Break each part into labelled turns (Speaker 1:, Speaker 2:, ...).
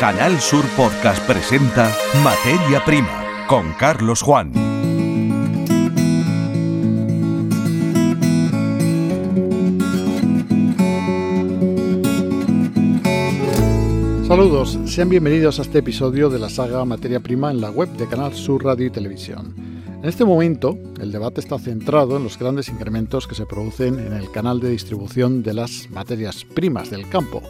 Speaker 1: Canal Sur Podcast presenta Materia Prima con Carlos Juan.
Speaker 2: Saludos, sean bienvenidos a este episodio de la saga Materia Prima en la web de Canal Sur Radio y Televisión. En este momento, el debate está centrado en los grandes incrementos que se producen en el canal de distribución de las materias primas del campo,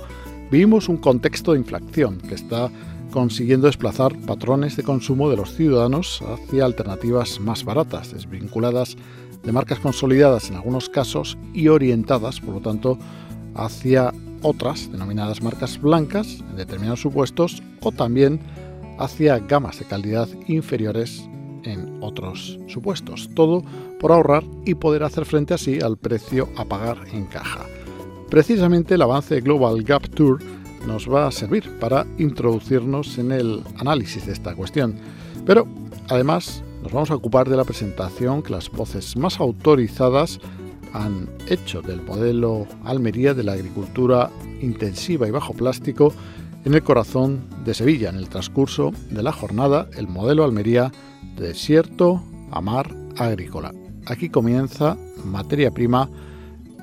Speaker 2: Vivimos un contexto de inflación que está consiguiendo desplazar patrones de consumo de los ciudadanos hacia alternativas más baratas, desvinculadas de marcas consolidadas en algunos casos y orientadas, por lo tanto, hacia otras denominadas marcas blancas en determinados supuestos o también hacia gamas de calidad inferiores en otros supuestos. Todo por ahorrar y poder hacer frente así al precio a pagar en caja. Precisamente el avance Global Gap Tour nos va a servir para introducirnos en el análisis de esta cuestión. Pero además nos vamos a ocupar de la presentación que las voces más autorizadas han hecho del modelo Almería de la agricultura intensiva y bajo plástico en el corazón de Sevilla, en el transcurso de la jornada, el modelo Almería de desierto a mar agrícola. Aquí comienza materia prima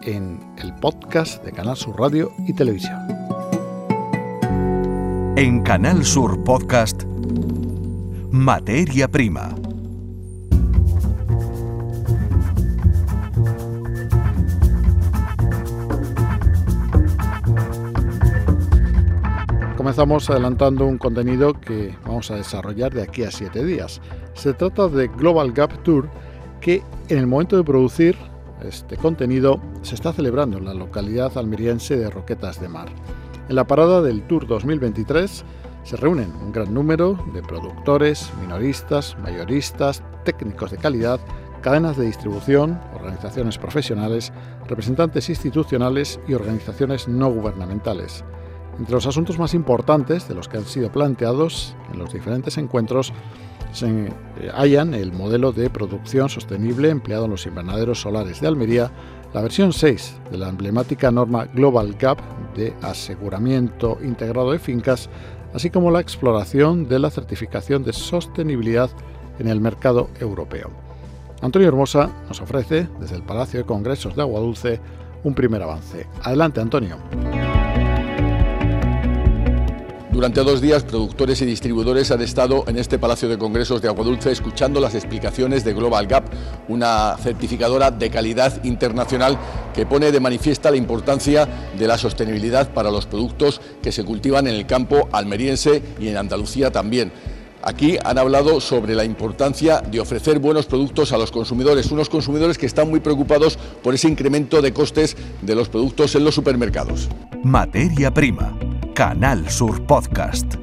Speaker 2: en el podcast de Canal Sur Radio y Televisión.
Speaker 1: En Canal Sur Podcast, Materia Prima.
Speaker 2: Comenzamos adelantando un contenido que vamos a desarrollar de aquí a siete días. Se trata de Global Gap Tour que en el momento de producir este contenido se está celebrando en la localidad almeriense de Roquetas de Mar. En la parada del Tour 2023 se reúnen un gran número de productores, minoristas, mayoristas, técnicos de calidad, cadenas de distribución, organizaciones profesionales, representantes institucionales y organizaciones no gubernamentales. Entre los asuntos más importantes de los que han sido planteados en los diferentes encuentros se hallan el modelo de producción sostenible empleado en los invernaderos solares de Almería, la versión 6 de la emblemática norma Global Gap de aseguramiento integrado de fincas, así como la exploración de la certificación de sostenibilidad en el mercado europeo. Antonio Hermosa nos ofrece, desde el Palacio de Congresos de Aguadulce, un primer avance. Adelante, Antonio.
Speaker 3: Durante dos días, productores y distribuidores han estado en este Palacio de Congresos de Aguadulce escuchando las explicaciones de Global Gap, una certificadora de calidad internacional que pone de manifiesta la importancia de la sostenibilidad para los productos que se cultivan en el campo almeriense y en Andalucía también. Aquí han hablado sobre la importancia de ofrecer buenos productos a los consumidores, unos consumidores que están muy preocupados por ese incremento de costes de los productos en los supermercados.
Speaker 1: Materia prima Canal Sur Podcast.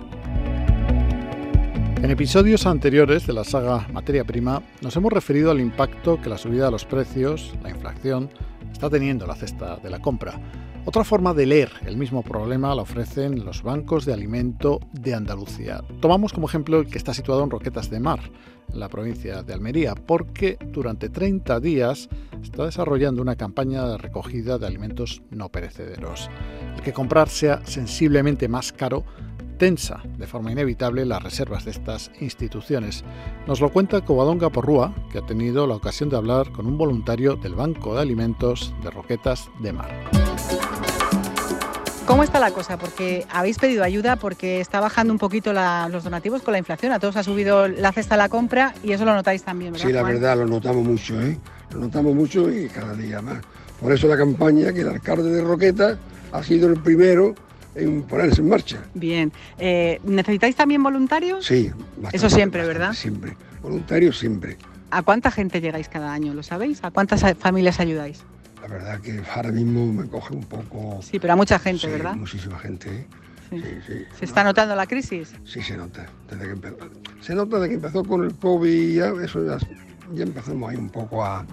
Speaker 2: En episodios anteriores de la saga Materia Prima nos hemos referido al impacto que la subida de los precios, la inflación, está teniendo en la cesta de la compra. Otra forma de leer el mismo problema la ofrecen los bancos de alimento de Andalucía. Tomamos como ejemplo el que está situado en Roquetas de Mar, en la provincia de Almería, porque durante 30 días está desarrollando una campaña de recogida de alimentos no perecederos que comprar sea sensiblemente más caro tensa de forma inevitable las reservas de estas instituciones. Nos lo cuenta Covadonga Porrúa, que ha tenido la ocasión de hablar con un voluntario del Banco de Alimentos de Roquetas de Mar.
Speaker 4: ¿Cómo está la cosa? Porque habéis pedido ayuda porque está bajando un poquito los donativos con la inflación. A todos ha subido la cesta de la compra y eso lo notáis también, ¿verdad?
Speaker 5: Sí, la verdad, lo notamos mucho, ¿eh? Lo notamos mucho y cada día más. Por eso la campaña que el alcalde de Roquetas ha sido el primero en ponerse en marcha.
Speaker 4: Bien. Eh, ¿Necesitáis también voluntarios?
Speaker 5: Sí.
Speaker 4: Eso siempre, ¿verdad?
Speaker 5: Siempre. Voluntarios siempre.
Speaker 4: ¿A cuánta gente llegáis cada año? ¿Lo sabéis? ¿A cuántas familias ayudáis?
Speaker 5: La verdad que ahora mismo me coge un poco...
Speaker 4: Sí, pero a mucha gente, ¿verdad?
Speaker 5: muchísima gente. ¿eh? Sí. Sí,
Speaker 4: ¿Se está notando la crisis?
Speaker 5: Sí, se nota. Desde que empezó. Se nota desde que empezó con el COVID, ya, eso ya, ya empezamos ahí un poco a,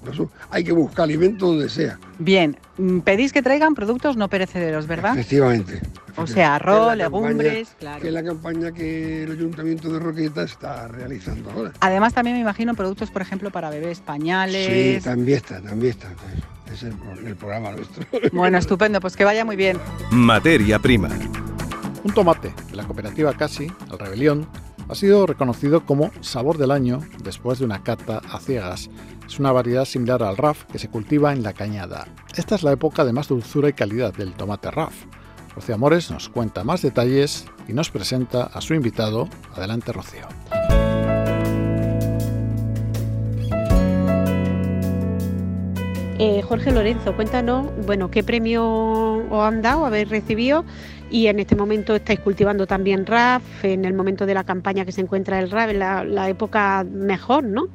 Speaker 5: por eso hay que buscar alimento donde sea.
Speaker 4: Bien, mm, pedís que traigan productos no perecederos, ¿verdad?
Speaker 5: Efectivamente.
Speaker 4: O sea, arroz, legumbres, claro.
Speaker 5: Que es la campaña que el Ayuntamiento de Roqueta está realizando ahora.
Speaker 4: Además, también me imagino productos, por ejemplo, para bebés, pañales.
Speaker 5: Sí, también está, también está. Es el, el programa nuestro.
Speaker 4: Bueno, estupendo, pues que vaya muy bien.
Speaker 1: Materia prima.
Speaker 2: Un tomate de la cooperativa Casi, el Rebelión, ha sido reconocido como sabor del año después de una cata a ciegas. Es una variedad similar al RAF que se cultiva en la cañada. Esta es la época de más dulzura y calidad del tomate RAF. Rocío Amores nos cuenta más detalles y nos presenta a su invitado. Adelante, Rocío.
Speaker 6: Eh, Jorge Lorenzo, cuéntanos, bueno, qué premio os han dado, habéis recibido y en este momento estáis cultivando también RAF, en el momento de la campaña que se encuentra el RAF, en la, época mejor, ¿no?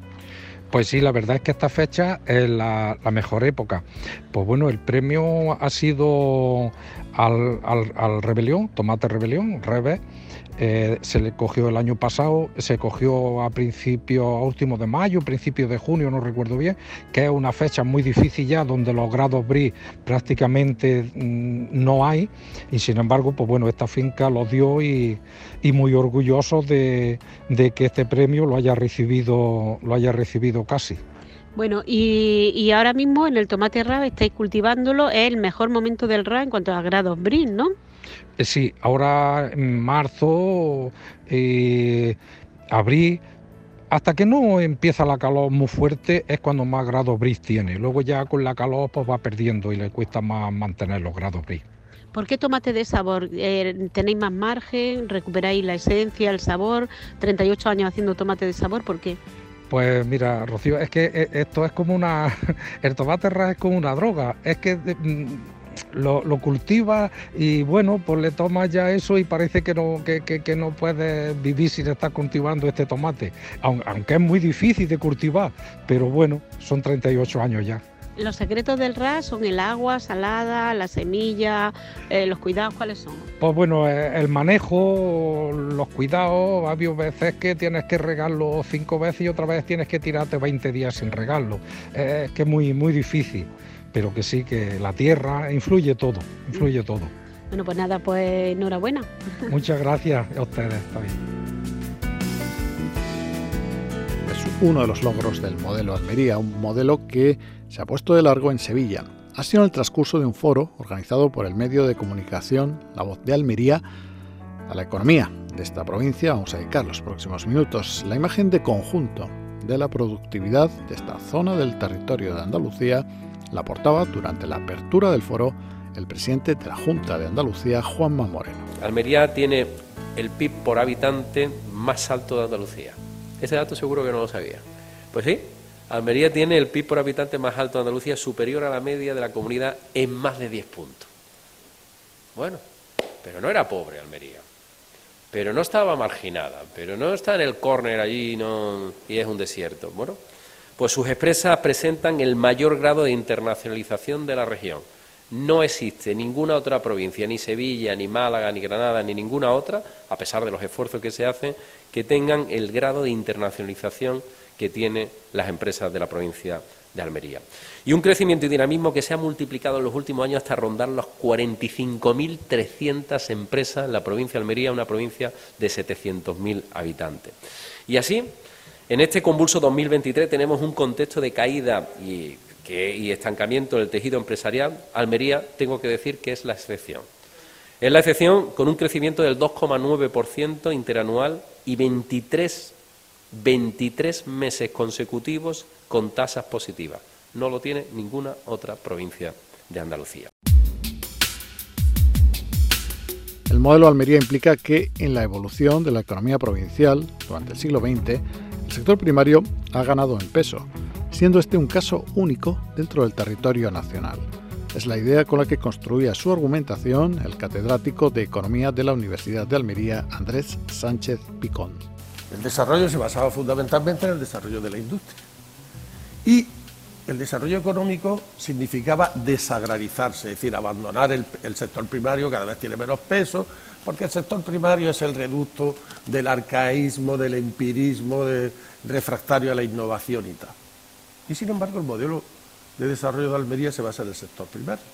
Speaker 7: Pues sí, la verdad es que esta fecha es la, mejor época. Pues bueno, el premio ha sido al, al Rebelión, Tomate Rebelión, Rebe, eh, se le cogió el año pasado, se cogió a principios, a últimos de mayo, principios de junio, no recuerdo bien, que es una fecha muy difícil ya, donde los grados BRI prácticamente mm, no hay, y sin embargo, pues bueno, esta finca lo dio y, muy orgulloso de, que este premio lo haya recibido, lo haya recibido casi.
Speaker 6: Bueno, y, ahora mismo en el tomate RAB estáis cultivándolo, es el mejor momento del RAB en cuanto a grados BRI, ¿no?
Speaker 7: Eh, sí, ahora en marzo, eh, abril, hasta que no empieza la calor muy fuerte es cuando más grados bris tiene. Luego ya con la calor pues va perdiendo y le cuesta más mantener los grados bris.
Speaker 6: ¿Por qué tomate de sabor? Eh, ¿Tenéis más margen? ¿Recuperáis la esencia, el sabor? 38 años haciendo tomate de sabor, ¿por qué?
Speaker 7: Pues mira, Rocío, es que esto es como una... El tomate es como una droga. Es que mm, lo, cultiva y bueno, pues le tomas ya eso y parece que no, que, no puedes vivir sin estar cultivando este tomate, aunque es muy difícil de cultivar, pero bueno, son 38 años ya.
Speaker 6: Los secretos del RAS son el agua salada, la semilla, eh, los cuidados, ¿cuáles son?
Speaker 7: Pues bueno, eh, el manejo, los cuidados, habido veces que tienes que regarlo cinco veces y otra vez tienes que tirarte 20 días sin regarlo. es que es muy, muy difícil pero que sí, que la tierra influye todo, influye todo.
Speaker 6: Bueno, pues nada, pues enhorabuena.
Speaker 7: Muchas gracias a ustedes, está bien.
Speaker 2: Es uno de los logros del modelo Almería, un modelo que se ha puesto de largo en Sevilla. Ha sido en el transcurso de un foro organizado por el medio de comunicación La Voz de Almería a la economía de esta provincia. Vamos a dedicar los próximos minutos la imagen de conjunto de la productividad de esta zona del territorio de Andalucía la portaba durante la apertura del foro el presidente de la Junta de Andalucía, Juanma Moreno.
Speaker 8: Almería tiene el PIB por habitante más alto de Andalucía. Ese dato seguro que no lo sabía. Pues sí, Almería tiene el PIB por habitante más alto de Andalucía, superior a la media de la comunidad en más de 10 puntos. Bueno, pero no era pobre Almería. Pero no estaba marginada, pero no está en el córner allí no, y es un desierto. Bueno, pues sus expresas presentan el mayor grado de internacionalización de la región. No existe ninguna otra provincia, ni Sevilla, ni Málaga, ni Granada, ni ninguna otra, a pesar de los esfuerzos que se hacen, que tengan el grado de internacionalización que tienen las empresas de la provincia de Almería. Y un crecimiento y dinamismo que se ha multiplicado en los últimos años hasta rondar las 45.300 empresas en la provincia de Almería, una provincia de 700.000 habitantes. Y así, en este convulso 2023 tenemos un contexto de caída y, estancamiento del tejido empresarial. Almería, tengo que decir que es la excepción. Es la excepción con un crecimiento del 2,9% interanual y 23, 23 meses consecutivos con tasas positivas. No lo tiene ninguna otra provincia de Andalucía.
Speaker 2: El modelo Almería implica que en la evolución de la economía provincial durante el siglo XX el sector primario ha ganado en peso, siendo este un caso único dentro del territorio nacional. Es la idea con la que construía su argumentación el catedrático de Economía de la Universidad de Almería, Andrés Sánchez Picón.
Speaker 9: El desarrollo se basaba fundamentalmente en el desarrollo de la industria. Y el desarrollo económico significaba desagrarizarse, es decir, abandonar el, el sector primario, cada vez tiene menos peso, porque el sector primario es el reducto del arcaísmo, del empirismo, de, refractario a la innovación y tal. Y sin embargo el modelo de desarrollo de Almería se basa en el sector primario.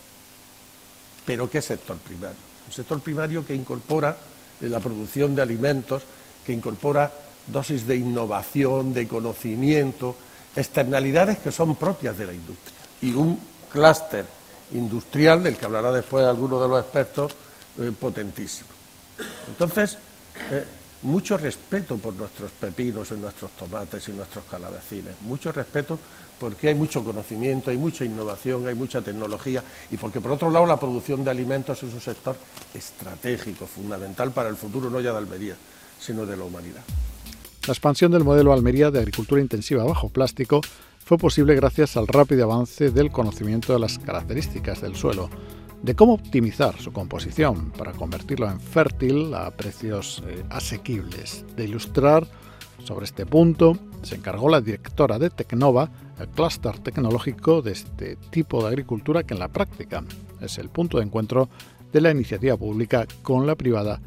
Speaker 9: ¿Pero qué sector primario? Un sector primario que incorpora la producción de alimentos, que incorpora dosis de innovación, de conocimiento, externalidades que son propias de la industria. Y un clúster industrial, del que hablará después alguno de los expertos, eh, potentísimo. Entonces, eh, mucho respeto por nuestros pepinos y nuestros tomates y nuestros calabacines, mucho respeto porque hay mucho conocimiento, hay mucha innovación, hay mucha tecnología y porque por otro lado la producción de alimentos es un sector estratégico, fundamental para el futuro no ya de Almería, sino de la humanidad.
Speaker 2: La expansión del modelo Almería de agricultura intensiva bajo plástico fue posible gracias al rápido avance del conocimiento de las características del suelo, de cómo optimizar su composición para convertirlo en fértil a precios eh, asequibles. De ilustrar sobre este punto se encargó la directora de Tecnova, el clúster tecnológico de este tipo de agricultura que en la práctica es el punto de encuentro de la iniciativa pública con la privada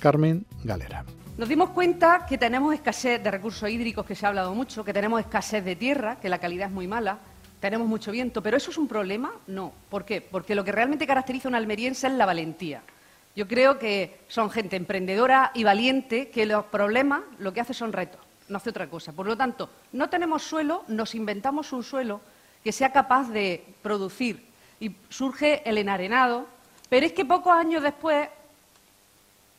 Speaker 2: Carmen Galera.
Speaker 10: Nos dimos cuenta que tenemos escasez de recursos hídricos, que se ha hablado mucho, que tenemos escasez de tierra, que la calidad es muy mala, tenemos mucho viento, pero ¿eso es un problema? No. ¿Por qué? Porque lo que realmente caracteriza a un almeriense es la valentía. Yo creo que son gente emprendedora y valiente que los problemas lo que hace son retos, no hace otra cosa. Por lo tanto, no tenemos suelo, nos inventamos un suelo que sea capaz de producir y surge el enarenado, pero es que pocos años después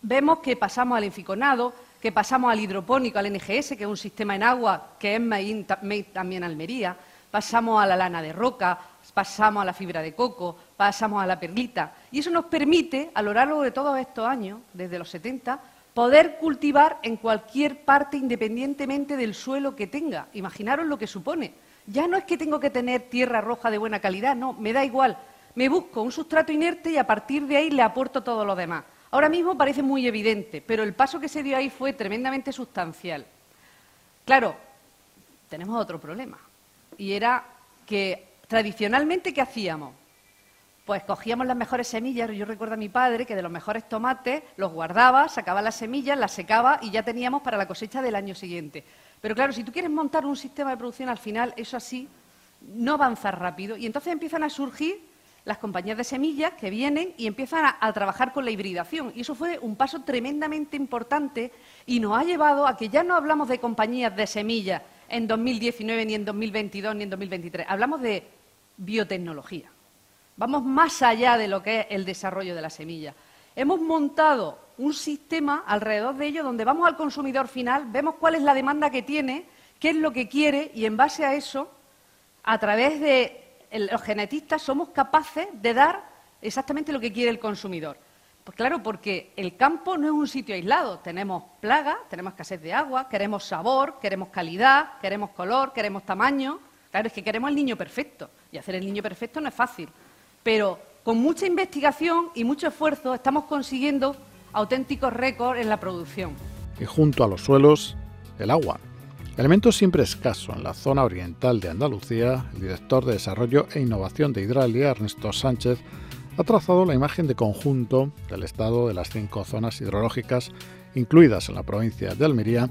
Speaker 10: vemos que pasamos al inficonado, que pasamos al hidropónico, al NGS, que es un sistema en agua que es también Almería, pasamos a la lana de roca, pasamos a la fibra de coco, pasamos a la perlita. Y eso nos permite, a lo largo de todos estos años, desde los 70, poder cultivar en cualquier parte independientemente del suelo que tenga. Imaginaros lo que supone. Ya no es que tengo que tener tierra roja de buena calidad, no, me da igual. Me busco un sustrato inerte y a partir de ahí le aporto todo lo demás. Ahora mismo parece muy evidente, pero el paso que se dio ahí fue tremendamente sustancial. Claro, tenemos otro problema, y era que tradicionalmente, ¿qué hacíamos? Pues cogíamos las mejores semillas, yo recuerdo a mi padre que de los mejores tomates los guardaba, sacaba las semillas, las secaba y ya teníamos para la cosecha del año siguiente. Pero claro, si tú quieres montar un sistema de producción al final, eso así no avanza rápido y entonces empiezan a surgir las compañías de semillas que vienen y empiezan a, trabajar con la hibridación. Y eso fue un paso tremendamente importante y nos ha llevado a que ya no hablamos de compañías de semillas en 2019, ni en 2022, ni en 2023. Hablamos de biotecnología. Vamos más allá de lo que es el desarrollo de la semilla. Hemos montado un sistema alrededor de ello donde vamos al consumidor final, vemos cuál es la demanda que tiene, qué es lo que quiere y en base a eso, a través de los genetistas somos capaces de dar exactamente lo que quiere el consumidor. Pues claro, porque el campo no es un sitio aislado. Tenemos plagas, tenemos escasez de agua, queremos sabor, queremos calidad, queremos color, queremos tamaño. Claro, es que queremos el niño perfecto. Y hacer el niño perfecto no es fácil. Pero con mucha investigación y mucho esfuerzo estamos consiguiendo auténticos récords en la producción.
Speaker 2: Y junto a los suelos, el agua. Elemento siempre escaso en la zona oriental de Andalucía, el director de Desarrollo e Innovación de Hidralia, Ernesto Sánchez, ha trazado la imagen de conjunto del estado de las cinco zonas hidrológicas incluidas en la provincia de Almería,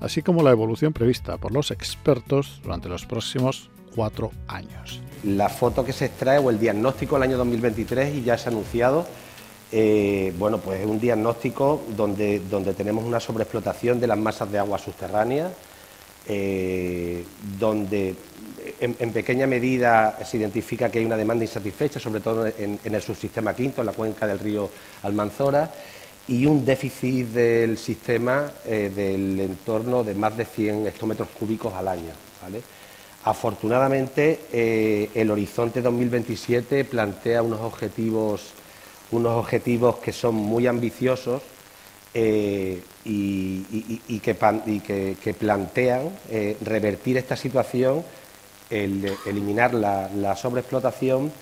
Speaker 2: así como la evolución prevista por los expertos durante los próximos cuatro años.
Speaker 11: La foto que se extrae o el diagnóstico del año 2023 y ya se ha anunciado eh, bueno, pues es un diagnóstico donde, donde tenemos una sobreexplotación de las masas de agua subterráneas, eh, donde en, pequeña medida se identifica que hay una demanda insatisfecha, sobre todo en, el subsistema quinto, en la cuenca del río Almanzora, y un déficit del sistema eh, del entorno de más de 100 hectómetros cúbicos al año. Afortunadamente, eh, el horizonte 2027 plantea unos objetivos, unos objetivos que son muy ambiciosos eh, y, que, plantean revertir esta situación, eliminar la, sobreexplotación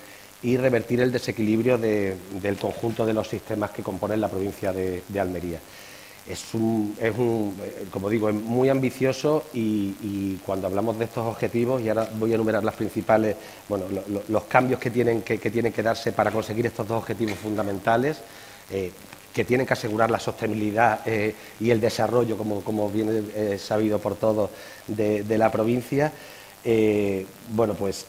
Speaker 11: y revertir el desequilibrio del conjunto de los sistemas que componen la provincia de, Almería. Es un, como digo, es muy ambicioso y, cuando hablamos de estos objetivos, y ahora voy a enumerar las principales, bueno, los cambios que tienen que, tienen que darse para conseguir estos dos objetivos fundamentales, eh, que tienen que asegurar la sostenibilidad eh, y el desarrollo, como, como bien eh, sabido por todos, de, la provincia. Eh, bueno, pues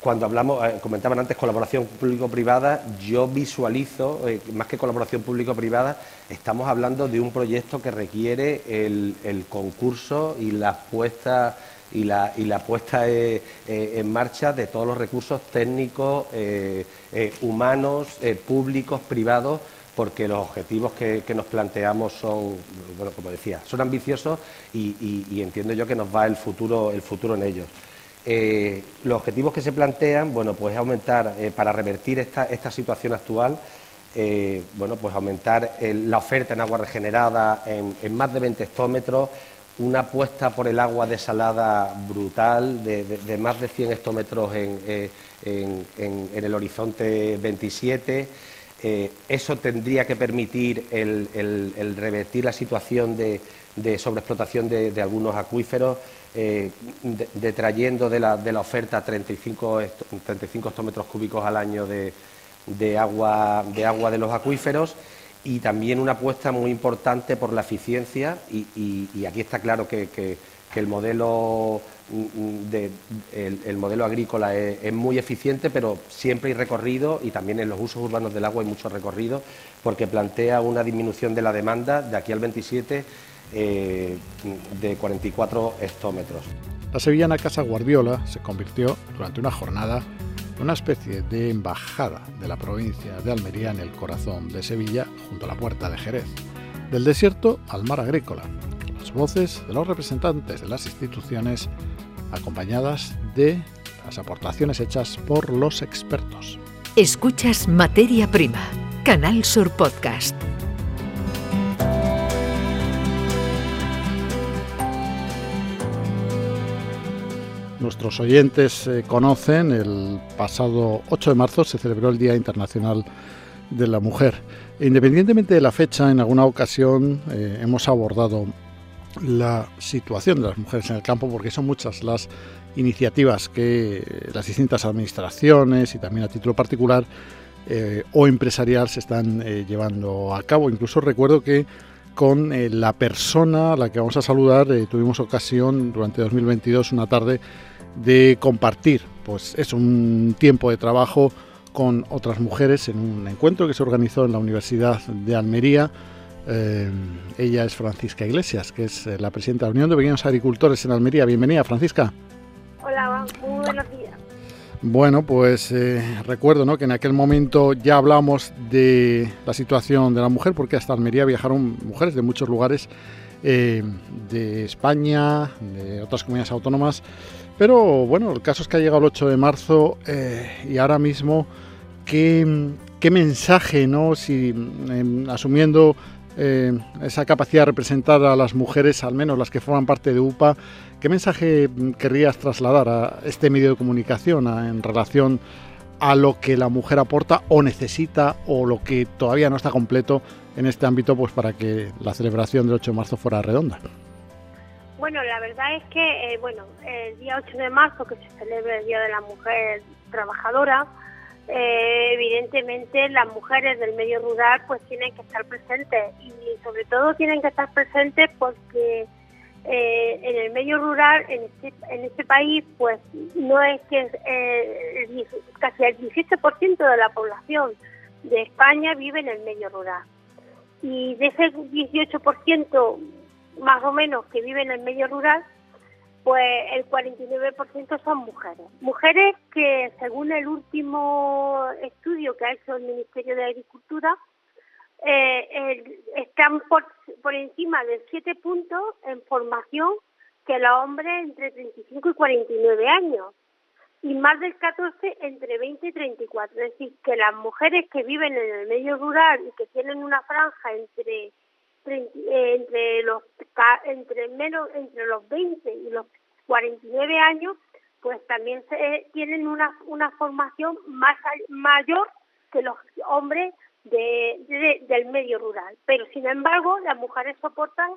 Speaker 11: cuando hablamos, comentaban antes colaboración público-privada, yo visualizo, más que colaboración público-privada, estamos hablando de un proyecto que requiere el, concurso y la puesta y la, puesta eh, eh, en marcha de todos los recursos técnicos, eh, humanos, públicos, privados, porque los objetivos que, nos planteamos son, bueno, como decía, son ambiciosos y, entiendo yo que nos va el futuro, el futuro en ellos. Eh, los objetivos que se plantean, bueno, pues aumentar, eh, para revertir esta, esta situación actual, eh, bueno, pues aumentar la oferta en agua regenerada en, más de 20 hectómetros, una apuesta por el agua desalada brutal de, más de 100 hectómetros en, el horizonte 27. Eso tendría que permitir el, revertir la situación de, sobreexplotación de algunos acuíferos. Eh, detrayendo de la, de la oferta 35, 35 hectómetros cúbicos al año de, agua, de agua de los acuíferos y también una apuesta muy importante por la eficiencia y, aquí está claro que, el modelo el, modelo agrícola es, muy eficiente, pero siempre hay recorrido y también en los usos urbanos del agua hay mucho recorrido, porque plantea una disminución de la demanda de aquí al 27 eh, de 44 hectómetros.
Speaker 2: La sevillana Casa Guardiola se convirtió durante una jornada en una especie de embajada de la provincia de Almería en el corazón de Sevilla, junto a la puerta de Jerez. Del desierto al mar agrícola, las voces de los representantes de las instituciones acompañadas de las aportaciones hechas por los expertos.
Speaker 12: Escuchas Materia Prima, Canal Sur Podcast.
Speaker 2: nuestros oyentes eh, conocen, el pasado 8 de marzo se celebró el Día Internacional de la Mujer. Independientemente de la fecha, en alguna ocasión eh, hemos abordado la situación de las mujeres en el campo porque son muchas las iniciativas que las distintas administraciones y también a título particular eh, o empresarial se están llevando a cabo. Incluso recuerdo que con la persona a la que vamos a saludar tuvimos ocasión durante 2022 una tarde de compartir, pues es un tiempo de trabajo con otras mujeres en un encuentro que se organizó en la Universidad de Almería. Eh, ella es Francisca Iglesias, que es eh, la presidenta de la Unión de Pequeños Agricultores en Almería. Bienvenida, Francisca.
Speaker 13: Hola, muy buenos días.
Speaker 2: Bueno, pues eh, recuerdo ¿no? que en aquel momento ya hablamos de la situación de la mujer, porque hasta Almería viajaron mujeres de muchos lugares de España, de otras comunidades autónomas, pero bueno, el caso es que ha llegado el 8 de marzo y ahora mismo, ¿qué, mensaje, no? Si em, asumiendo eh, esa capacidad de representar a las mujeres, al menos las que forman parte de UPA, ¿qué mensaje querrías trasladar a este medio de comunicación en relación a lo que la mujer aporta o necesita o lo que todavía no está completo en este ámbito pues para que la celebración del 8 de marzo fuera redonda?
Speaker 13: Bueno, la verdad es que, eh, bueno, el día 8 de marzo, que se celebra el Día de la Mujer Trabajadora, eh, evidentemente las mujeres del medio rural pues tienen que estar presentes y sobre todo tienen que estar presentes porque eh, en el medio rural, en este, en este país, pues no es que casi el 17% de la población de España vive en el medio rural. Y de ese 18% más o menos que viven en el medio rural, pues el 49% son mujeres. Mujeres que, según el último estudio que ha hecho el Ministerio de Agricultura, eh, están por, por encima de 7 puntos en formación que los hombres entre 35 y 49 años y más del 14 entre 20 y 34. Es decir, que las mujeres que viven en el medio rural y que tienen una franja entre entre los entre menos entre los 20 y los 49 años pues también se, tienen una, una formación más mayor que los hombres de, del medio rural. Pero sin embargo las mujeres soportan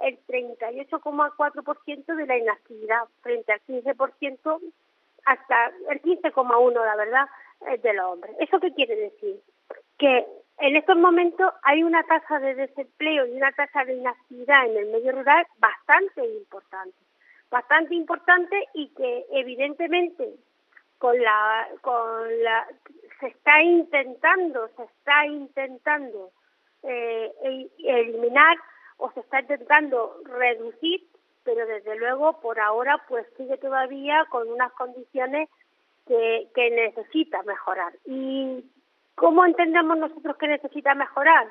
Speaker 13: el 38,4% de la inactividad frente al 15% hasta el 15,1 la verdad de los hombres. Eso qué quiere decir que en estos momentos hay una tasa de desempleo y una tasa de inactividad en el medio rural bastante importante, bastante importante y que evidentemente con la, con la, se está intentando, se está intentando eh, eliminar o se está intentando reducir, pero desde luego por ahora pues sigue todavía con unas condiciones que, que necesita mejorar. Y ¿Cómo entendemos nosotros que necesita mejorar?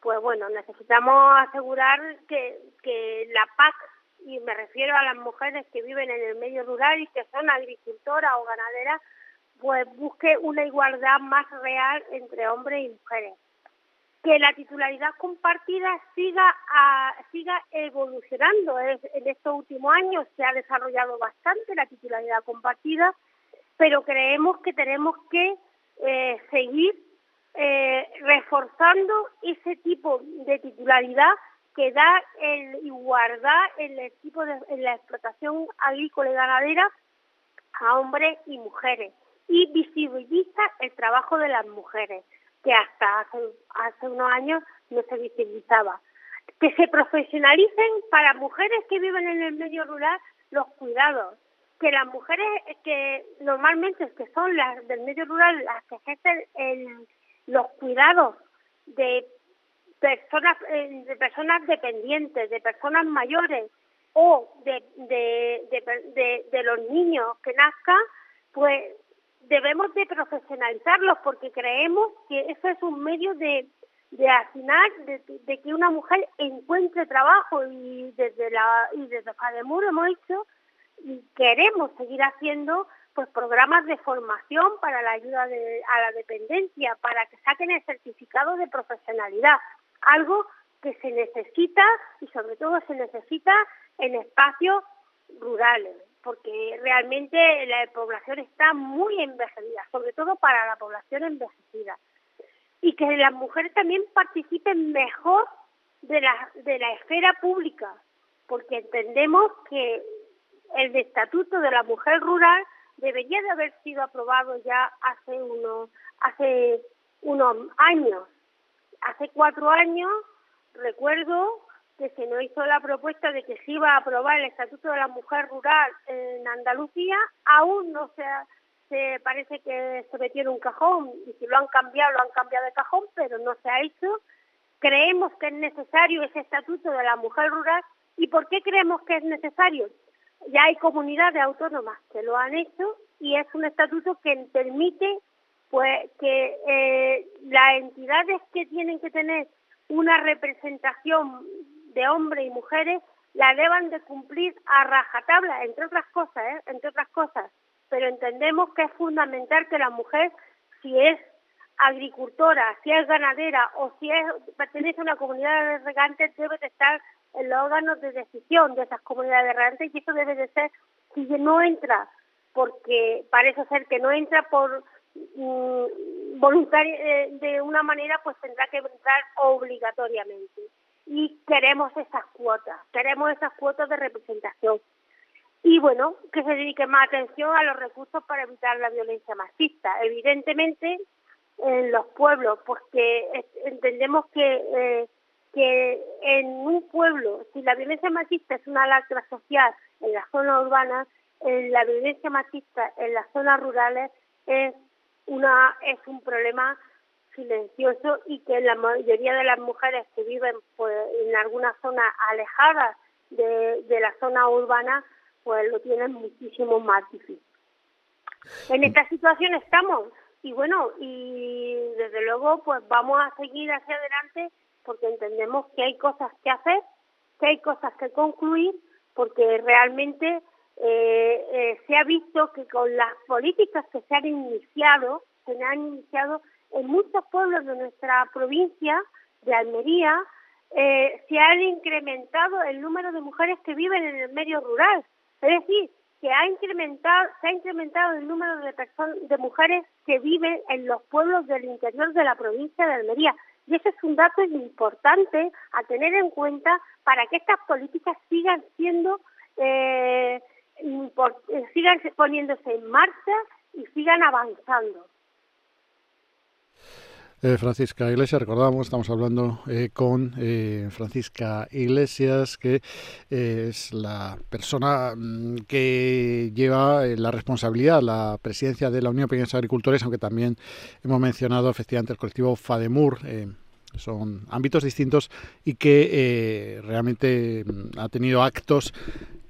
Speaker 13: Pues bueno, necesitamos asegurar que, que la PAC, y me refiero a las mujeres que viven en el medio rural y que son agricultoras o ganaderas, pues busque una igualdad más real entre hombres y mujeres. Que la titularidad compartida siga, siga evolucionando. en estos últimos años se ha desarrollado bastante la titularidad compartida, pero creemos que tenemos que eh, seguir eh, reforzando ese tipo de titularidad que da el igualdad en el tipo de en la explotación agrícola y ganadera a hombres y mujeres y visibiliza el trabajo de las mujeres, que hasta hace, unos años no se visibilizaba. Que se profesionalicen para mujeres que viven en el medio rural los cuidados, que las mujeres que normalmente que son las del medio rural las que ejercen los cuidados de personas eh, de personas dependientes, de personas mayores o de, de, de los niños que nazcan, pues debemos de profesionalizarlos porque creemos que eso es un medio de, de afinar, de, que una mujer encuentre trabajo y desde la y desde Fademur hemos hecho y queremos seguir haciendo pues programas de formación para la ayuda a la dependencia, para que saquen el certificado de profesionalidad, algo que se necesita y sobre todo se necesita en espacios rurales porque realmente la población está muy envejecida, sobre todo para la población envejecida. Y que las mujeres también participen mejor de la, de la esfera pública, porque entendemos que el estatuto de la mujer rural debería de haber sido aprobado ya hace unos, hace unos años. Hace cuatro años, recuerdo que se nos hizo la propuesta de que se iba a aprobar el Estatuto de la Mujer Rural en Andalucía, aún no se, se parece que se metió en un cajón y si lo han cambiado, lo han cambiado de cajón, pero no se ha hecho. Creemos que es necesario ese Estatuto de la Mujer Rural y ¿por qué creemos que es necesario? Ya hay comunidades autónomas que lo han hecho y es un estatuto que permite pues que eh, las entidades que tienen que tener una representación de hombres y mujeres la deban de cumplir a rajatabla, entre otras cosas, ¿eh? entre otras cosas. Pero entendemos que es fundamental que la mujer, si es agricultora, si es ganadera o si es, pertenece a una comunidad de regantes, debe de estar en los órganos de decisión de esas comunidades de regantes y eso debe de ser, si no entra, porque parece ser que no entra por mm, voluntaria eh, de una manera, pues tendrá que entrar obligatoriamente y queremos esas cuotas, queremos esas cuotas de representación. Y bueno, que se dedique más atención a los recursos para evitar la violencia machista. Evidentemente, en los pueblos, porque entendemos que, eh, que en un pueblo, si la violencia machista es una lacra social en la zona urbana, la violencia machista en las zonas rurales es una es un problema silencioso y que la mayoría de las mujeres que viven pues, en alguna zona alejada de, de la zona urbana pues lo tienen muchísimo más difícil. En esta situación estamos y bueno, y desde luego pues vamos a seguir hacia adelante porque entendemos que hay cosas que hacer, que hay cosas que concluir, porque realmente eh, eh, se ha visto que con las políticas que se han iniciado, se han iniciado, en muchos pueblos de nuestra provincia de Almería eh, se ha incrementado el número de mujeres que viven en el medio rural. Es decir, que ha incrementado, se ha incrementado el número de, de mujeres que viven en los pueblos del interior de la provincia de Almería. Y ese es un dato importante a tener en cuenta para que estas políticas sigan siendo, eh, sigan poniéndose en marcha y sigan avanzando.
Speaker 2: Eh, Francisca Iglesias, recordamos, estamos hablando eh, con eh, Francisca Iglesias, que es la persona mm, que lleva la responsabilidad, la presidencia de la Unión de Agricultores, aunque también hemos mencionado efectivamente el colectivo FADEMUR. son ámbitos distintos y que realmente mm, ha tenido actos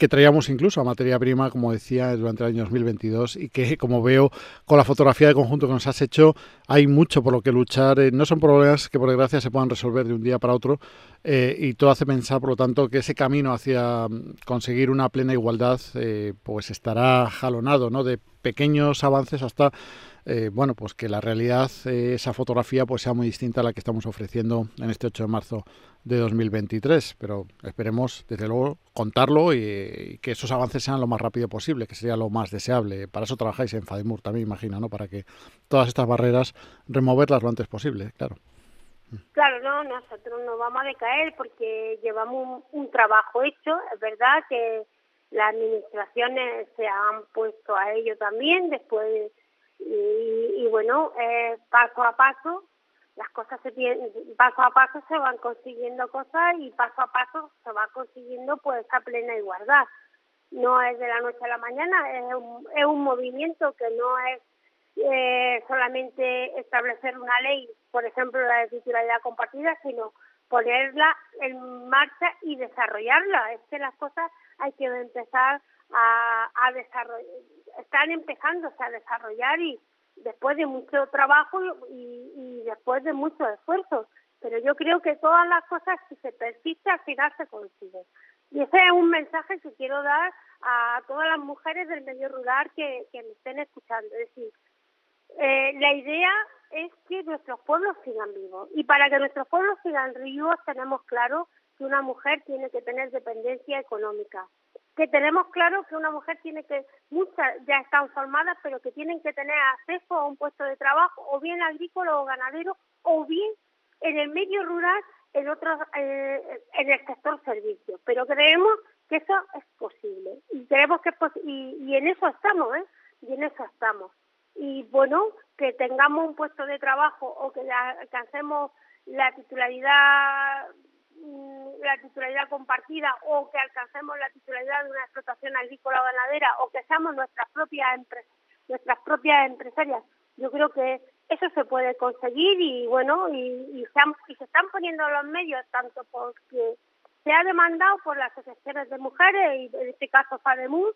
Speaker 2: que traíamos incluso a materia prima, como decía, durante el año 2022 y que, como veo con la fotografía de conjunto que nos has hecho, hay mucho por lo que luchar. Eh, no son problemas que, por desgracia, se puedan resolver de un día para otro eh, y todo hace pensar, por lo tanto, que ese camino hacia mm, conseguir una plena igualdad eh, pues estará jalonado ¿no? de pequeños avances hasta eh, bueno, pues que la realidad, eh, esa fotografía, pues sea muy distinta a la que estamos ofreciendo en este 8 de marzo de 2023. Pero esperemos, desde luego, contarlo y, que esos avances sean lo más rápido posible, que sería lo más deseable. Para eso trabajáis en Fadimur también, imagino, ¿no? Para que todas estas barreras removerlas lo antes posible, claro.
Speaker 13: Claro, no, nosotros no vamos a decaer porque llevamos un trabajo hecho. Es verdad que las administraciones se han puesto a ello también después y, bueno, eh, paso a paso las cosas se paso a paso se van consiguiendo cosas y paso a paso se va consiguiendo pues esa plena igualdad. No es de la noche a la mañana, es un, es un movimiento que no es eh, solamente establecer una ley, por ejemplo la de titularidad compartida, sino ponerla en marcha y desarrollarla. Es que las cosas hay que empezar a, a desarrollar, están empezándose a desarrollar y después de mucho trabajo y, y después de mucho esfuerzo. Pero yo creo que todas las cosas, si se persiste, al final se consiguen. Y ese es un mensaje que quiero dar a todas las mujeres del medio rural que, me estén escuchando. Es decir, eh, la idea es que nuestros pueblos sigan vivos. Y para que nuestros pueblos sigan vivos tenemos claro que una mujer tiene que tener dependencia económica, que tenemos claro que una mujer tiene que, muchas ya están formadas, pero que tienen que tener acceso a un puesto de trabajo, o bien agrícola o ganadero, o bien en el medio rural, en otros, eh, en el sector servicio. Pero creemos que eso es posible y creemos que y, y en eso estamos, ¿eh? Y en eso estamos. Y bueno, que tengamos un puesto de trabajo o que alcancemos la titularidad la titularidad compartida o que alcancemos la titularidad de una explotación agrícola o ganadera o que seamos nuestras propias empresas, nuestras propias empresarias. Yo creo que eso se puede conseguir y bueno, y, y, se, y se están poniendo los medios tanto porque se ha demandado por las asociaciones de mujeres y en este caso FADEMUS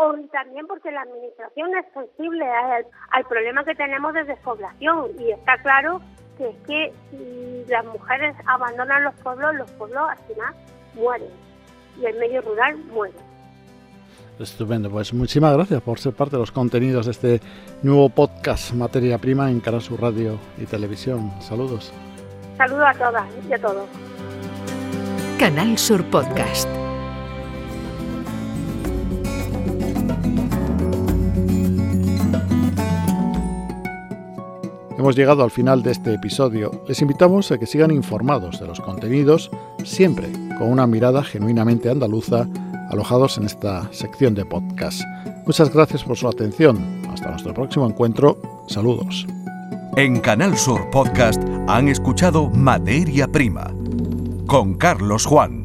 Speaker 13: o también porque la administración es sensible al, al problema que tenemos de despoblación y está claro que es que si las mujeres abandonan los pueblos, los pueblos al final mueren y el medio rural muere.
Speaker 2: Estupendo, pues muchísimas gracias por ser parte de los contenidos de este nuevo podcast Materia Prima en Canal Sur Radio y Televisión. Saludos.
Speaker 13: Saludos a todas y a todos.
Speaker 12: Canal Sur Podcast.
Speaker 2: Hemos llegado al final de este episodio. Les invitamos a que sigan informados de los contenidos, siempre con una mirada genuinamente andaluza, alojados en esta sección de podcast. Muchas gracias por su atención. Hasta nuestro próximo encuentro. Saludos.
Speaker 1: En Canal Sur Podcast han escuchado Materia Prima con Carlos Juan.